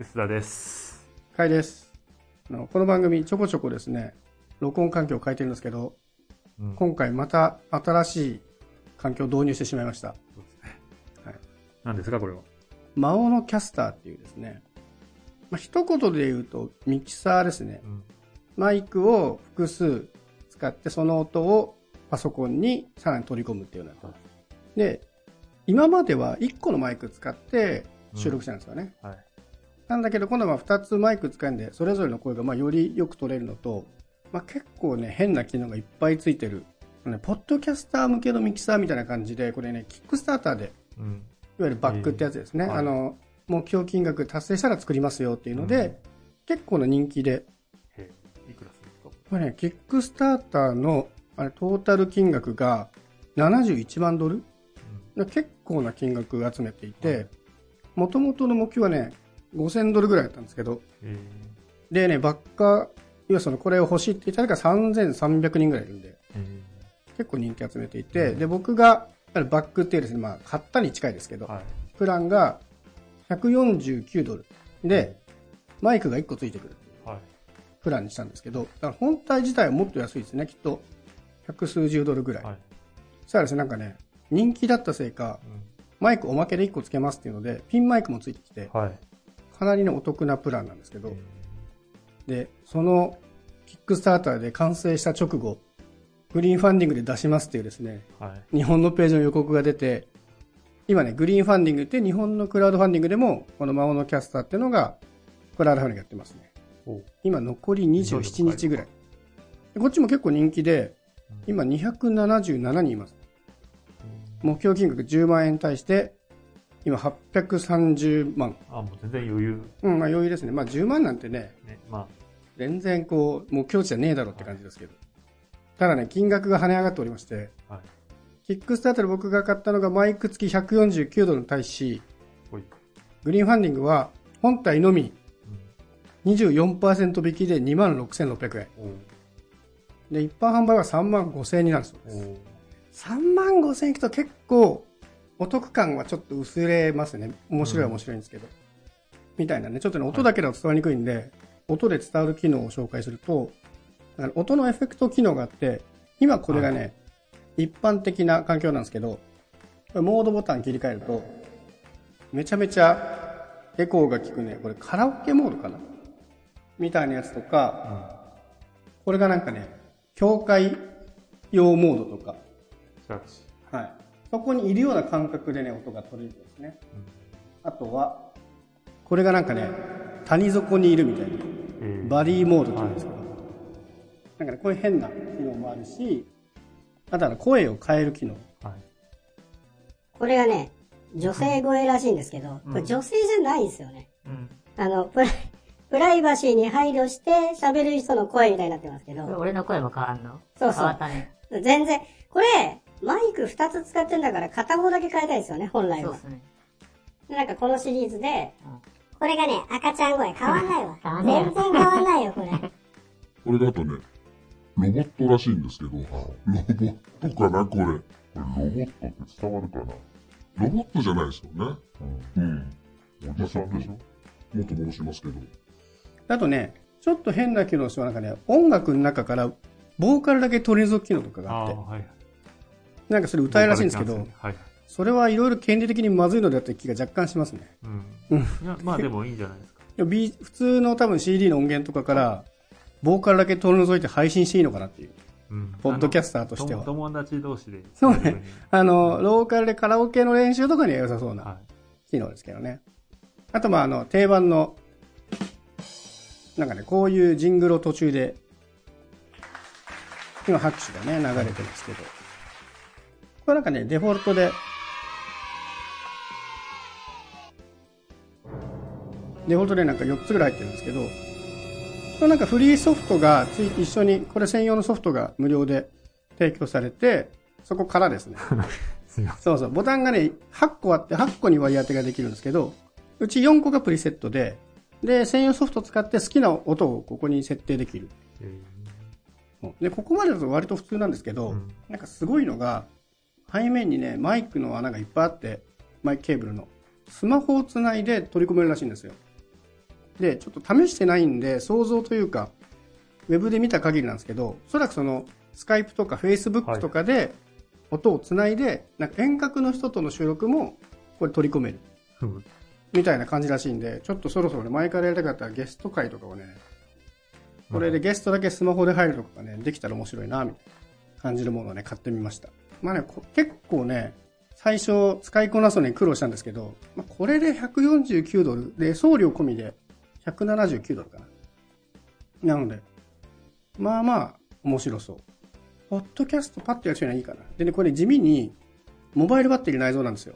薄田です。かいです。あのこの番組ちょこちょこですね、録音環境を変えてるんですけど、うん今回また新しい環境を導入してしまいました。そうですね。はい。何ですか、これは？魔王のキャスターっていうですね、まあ、一言で言うとミキサーですね。うん。マイクを複数使ってその音をパソコンにさらに取り込むっていうような。で、今までは1個のマイク使って収録してたんですよね。はい。なんだけど今度は2つマイク使うんで、それぞれの声がまあよりよく取れるのと、まあ、結構ね、変な機能がいっぱいついてる。ね、ポッドキャスター向けのミキサーみたいな感じで、これね、キックスターターで、うん。いわゆるバックってやつですね。えーはい。あの、目標金額達成したら作りますよっていうので、うん。結構な人気で、いくらするんですか？これね、キックスターターの、あれ、トータル金額が71万ドル？結構な金額集めていて、もともとの目標はね、5000ドルぐらいだったんですけど、でね、バッカー、要はそのこれを欲しいって言ったら3300人ぐらいいるんで、結構人気集めていて、で、僕が、バックっていうですね、まあ、買ったに近いですけど、えはい。プランが149ドルで、マイクが1個ついてくるはい。プランにしたんですけど、だから本体自体はもっと安いですね、きっと。百数十ドルぐらい。はい。そしたらですね、なんかね、人気だったせいか、マイクおまけで1個つけますっていうので、ピンマイクもついてきて、うん。はい。かなりね、お得なプランなんですけどへ、で、その、キックスターターで完成した直後、グリーンファンディングで出しますっていうですね、えはい。日本のページの予告が出て、今ね、グリーンファンディングって日本のクラウドファンディングでも、この魔王のキャスターっていうのが、クラウドファンディングやってますね。お今残り27日ぐらい。でこっちも結構人気で、今277人います。目標金額10万円に対して、今830万。あ、もう全然余裕。うん、まあ余裕ですね。まあ10万なんてね、ね。ま全然こう、目標値じゃねえだろって感じですけど。ただね、金額が跳ね上がっておりまして、あ、はい。キックスターターで僕が買ったのがマイク付き149ドルに対し。グリーンファンディングは本体のみうん。24%引きで26,600円。おうで、一般販売は3万5000円になるそうです。おう3万5000円いくと結構お得感はちょっと薄れますね。面白いは面白いんですけど。みたいなね、ちょっとね、音だけでは伝わりにくいんで、音で伝わる機能を紹介すると、だから音のエフェクト機能があって、今これがね、一般的な環境なんですけど、これモードボタン切り替えると、めちゃめちゃエコーが効くね、これカラオケモードかな？みたいなやつとか、これがなんかね、教会用モードとか。はい。そこにいるような感覚でね、音が取れるんですね。あとは、これがなんかね、谷底にいるみたいな、ええバディモードって言うんですけど、なんかね、こういう変な機能もあるし、あとは声を変える機能。はい。これがね、女性声らしいんですけど、これ女性じゃないんですよね。うん。あの、プライプライバシーに配慮して喋る人の声みたいになってますけど、俺の声も変わんの？そうそう変わったね。全然、これ、マイク2つ使ってんだから片方だけ変えたいですよね、本来はそうっ。すね。でなんかこのシリーズで、これがね、赤ちゃん声変わんないわ。変わんない全然変わんないよ、これ。これだとね、ロボットらしいんですけど、ロボットかな、これ。これロボットって伝わるかな。ロボットじゃないですよね。うん。おじさんでしょもっと戻しますけど。あとね、ちょっと変な機能としてはなんかね、音楽の中からボーカルだけ取り除く機能とかがあって、はい。なんかそれ歌えるらしいんですけど、はい。それはいろいろ権利的にまずいのであって気が若干しますね。うん。いや、まあでもいいんじゃないですか。いや B 普通の多分 CD の音源とかから、ボーカルだけ取り除いて配信していいのかなっていう。うん。ポッドキャスターとしては友友達同士で。そうね。あの、ローカルでカラオケの練習とかには良さそうなは機能ですけどね。あと、まあ、あの、定番の、なんかね、こういうジングルを途中で、今拍手がね、流れてますけど。これなんかね、デフォルトで、デフォルトでなんか4つぐらい入ってるんですけど、これなんかフリーソフトがつい一緒に、これ専用のソフトが無料で提供されて、そこからですね、そうそう。ボタンがね、8個あって、8個に割り当てができるんですけど、うち4個がプリセットで、で、専用ソフトを使って好きな音をここに設定できる。で、ここまでだと割と普通なんですけど、うん。なんかすごいのが、背面にね、マイクの穴がいっぱいあって、マイクケーブルの。スマホをつないで取り込めるらしいんですよ。で、ちょっと試してないんで、想像というか、ウェブで見た限りなんですけど、おそらくその、スカイプとかフェイスブックとかで、音をつないで、なんか遠隔の人との収録も、これ取り込める。うんみたいな感じらしいんで、ちょっとそろそろね、前からやりたかったゲスト会とかをね、これでゲストだけスマホで入るとかね、できたら面白いな、みたいな感じるものをね、買ってみました。まあね、こ結構ね、最初使いこなすのに苦労したんですけど、まあ、これで149ドルで、送料込みで179ドルかな。なので、まあまあ、面白そう。ポッドキャストパッとやる人にはいいかな。でね、これ地味に、モバイルバッテリー内蔵なんですよ。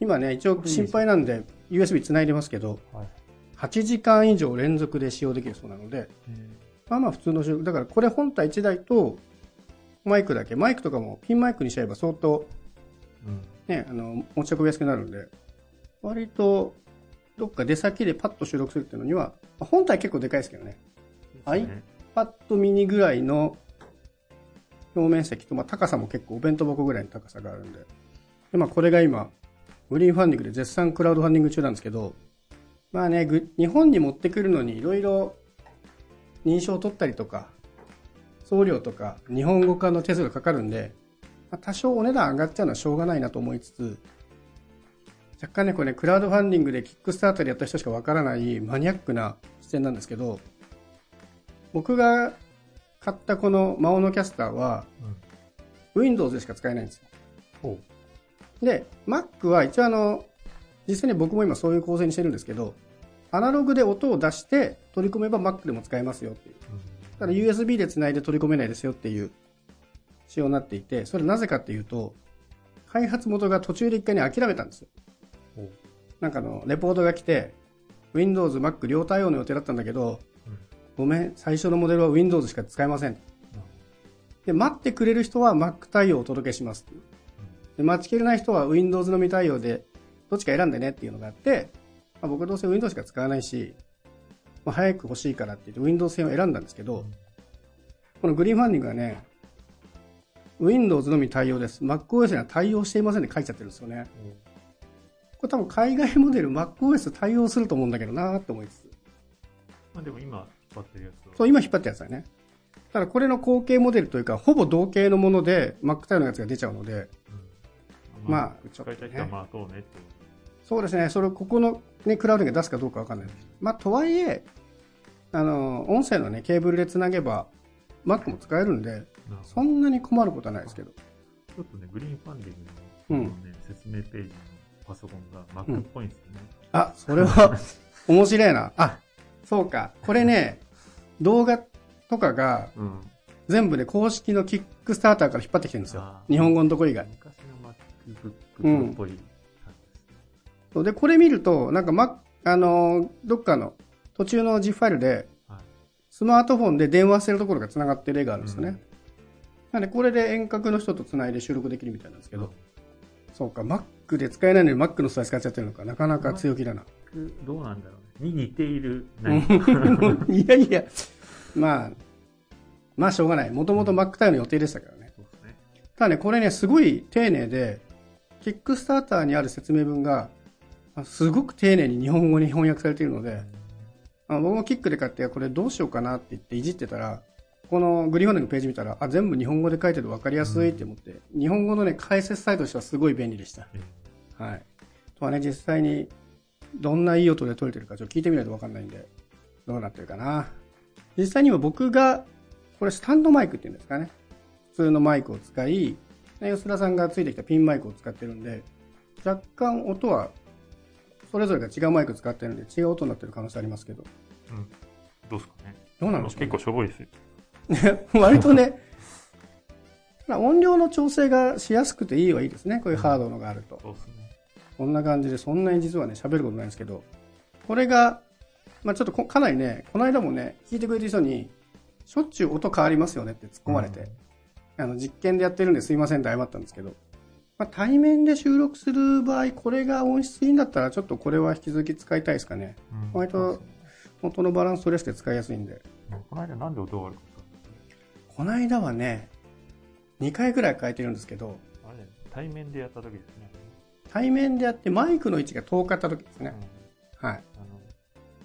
今ね、一応心配なんで、USB 繋いでますけど、ー。はい。8時間以上連続で使用できるそうなので、まあまあ普通の収録。だからこれ本体1台と、マイクだけ。マイクとかもピンマイクにしちゃえば相当、うん。ね、あの、持ち運びやすくなるんで、割と、どっか出先でパッと収録するっていうのには、まあ本体結構でかいですけどね。はいねパッとミニぐらいの表面積と、まあ、高さも結構お弁当箱ぐらいの高さがあるんで。で、まあ、これが今、グリーンファンディングで絶賛クラウドファンディング中なんですけど、まあね、ぐ日本に持ってくるのにいろいろ認証を取ったりとか、送料とか日本語化の手数がかかるんで、まあ、多少お値段上がっちゃうのはしょうがないなと思いつつ、若干ね、これね、クラウドファンディングでキックスターターでやった人しかわからないマニアックな視点なんですけど、僕が買ったこのマオノキャスターは、Windows でしか使えないんですよ。ほで、Mac は一応あの、実際に僕も今そういう構成にしてるんですけど、アナログで音を出して取り込めば Mac でも使えますよっていう。ただ USB で繋いで取り込めないですよっていう仕様になっていて、それなぜかっていうと、開発元が途中で一回に諦めたんですよ。なんかあの、レポートが来て、Windows、Mac 両対応の予定だったんだけど、うんごめん、最初のモデルは Windows しか使えません。で、待ってくれる人は Mac 対応をお届けしますう。で、待ちきれない人は Windows のみ対応で、どっちか選んでねっていうのがあって、まあ、僕はどうせ Windows しか使わないし、まあ、早く欲しいからって言って Windows 製を選んだんですけど、このグリーンファンディングはね、Windows のみ対応です。MacOS には対応していませんって書いちゃってるんですよね。これ多分海外モデル MacOS 対応すると思うんだけどなーって思いつつ。まあでも今引っ張ってるやつは。そう、今引っ張ったやつだね。ただこれの後継モデルというか、ほぼ同型のもので Mac 対応のやつが出ちゃうので、うんまあ使いたい人はまあそうねって。そうですね、それ、ここのね、クラウドが出すかどうかわかんないです。まあ、とはいえ、あの、音声のね、ケーブルでつなげば、Mac も使えるんで、そんなに困ることはないですけど。ちょっとね、グリーンファンディングの,、うんね、説明ページのパソコンが Mac っぽいんですよね。あ、それは、面白いな。あ、そうか。これね、動画とかが、うん。全部ね、公式のキックスターターから引っ張ってきてるんですよ日本語のとこ以外。昔の MacBook っぽい感じでこれ見ると、なんか、ま、あのー、どっかの途中の G ファイルで、はいスマートフォンで電話してるところが繋がってる絵があるんですよね。うんなので、これで遠隔の人と繋いで収録できるみたいなんですけど、そうか、Mac で使えないのに Mac の素材使っちゃってるのか、なかなか強気だな。どうなんだろうね。に似ている。いやいや、まあ、まあしょうがない。もともと Mac 対応の予定でしたからね。ね。ただね、これね、すごい丁寧で、キックスターターにある説明文が、あすごく丁寧に日本語に翻訳されているので、あ僕もキックで買って、これどうしようかなって言っていじってたら、このグリーンファンディングのページ見たら、あ、全部日本語で書いてて分かりやすいって思って、日本語のね、解説サイトとしてはすごい便利でした。はい。とはね、実際に、どんないい音で撮れてるか、ちょっと聞いてみないと分かんないんで、どうなってるかな。実際には僕が、これスタンドマイクっていうんですかね。普通のマイクを使い、吉田さんがついてきたピンマイクを使ってるんで、若干音は、それぞれが違うマイク使ってるんで、違う音になってる可能性ありますけど。うん。どうですかね。どうなんでしょう、結構しょぼいですよ。割とね、まあ音量の調整がしやすくていいはいいですね。こういうハードのがあると。そうですね。こんな感じで、そんなに実はね、喋ることないんですけど、これが、まあちょっとこかなりね、この間もね、聞いてくれてる人に、しょっちゅう音変わりますよねって突っ込まれて、あの、実験でやってるんですいませんって謝ったんですけど、まあ対面で収録する場合、これが音質いいんだったら、ちょっとこれは引き続き使いたいですかね。うん割とそうですね音のバランス取りやすくて使いやすいんで。この間なんで音が悪かったこの間はね、2回ぐらい変えてるんですけど、かあれ、対面でやった時ですね。対面でやってマイクの位置が遠かった時ですね。うんはい。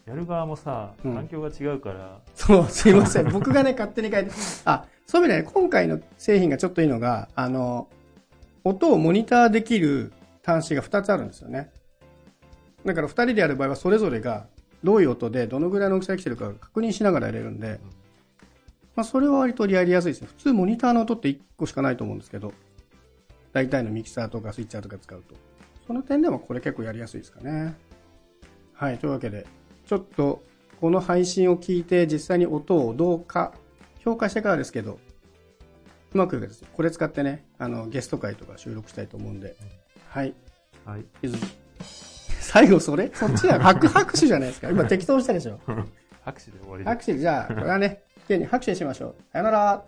やる側もさ、うん環境が違うから、そう、すいません。僕がね、勝手に変えて。あ、そういう意味でね、今回の製品がちょっといいのが、あの、音をモニターできる端子が2つあるんですよね。だから2人でやる場合はそれぞれがどういう音でどのぐらいの大きさが来てるか確認しながらやれるんで、まあそれは割とやりやすいですね。普通モニターの音って1個しかないと思うんですけど、大体のミキサーとかスイッチャーとか使うと。その点でもこれ結構やりやすいですかね。はい、というわけで、ちょっとこの配信を聞いて実際に音をどうか評価してからですけど、うまくですねこれ使ってね、あの、ゲスト会とか収録したいと思うんで、はい。はい。ゆず 最後それ？そっちや。拍拍手じゃないですか。今適当したでしょ。拍手で終わり拍手、じゃあ、これはね、綺麗に拍手にしましょう。さよなら。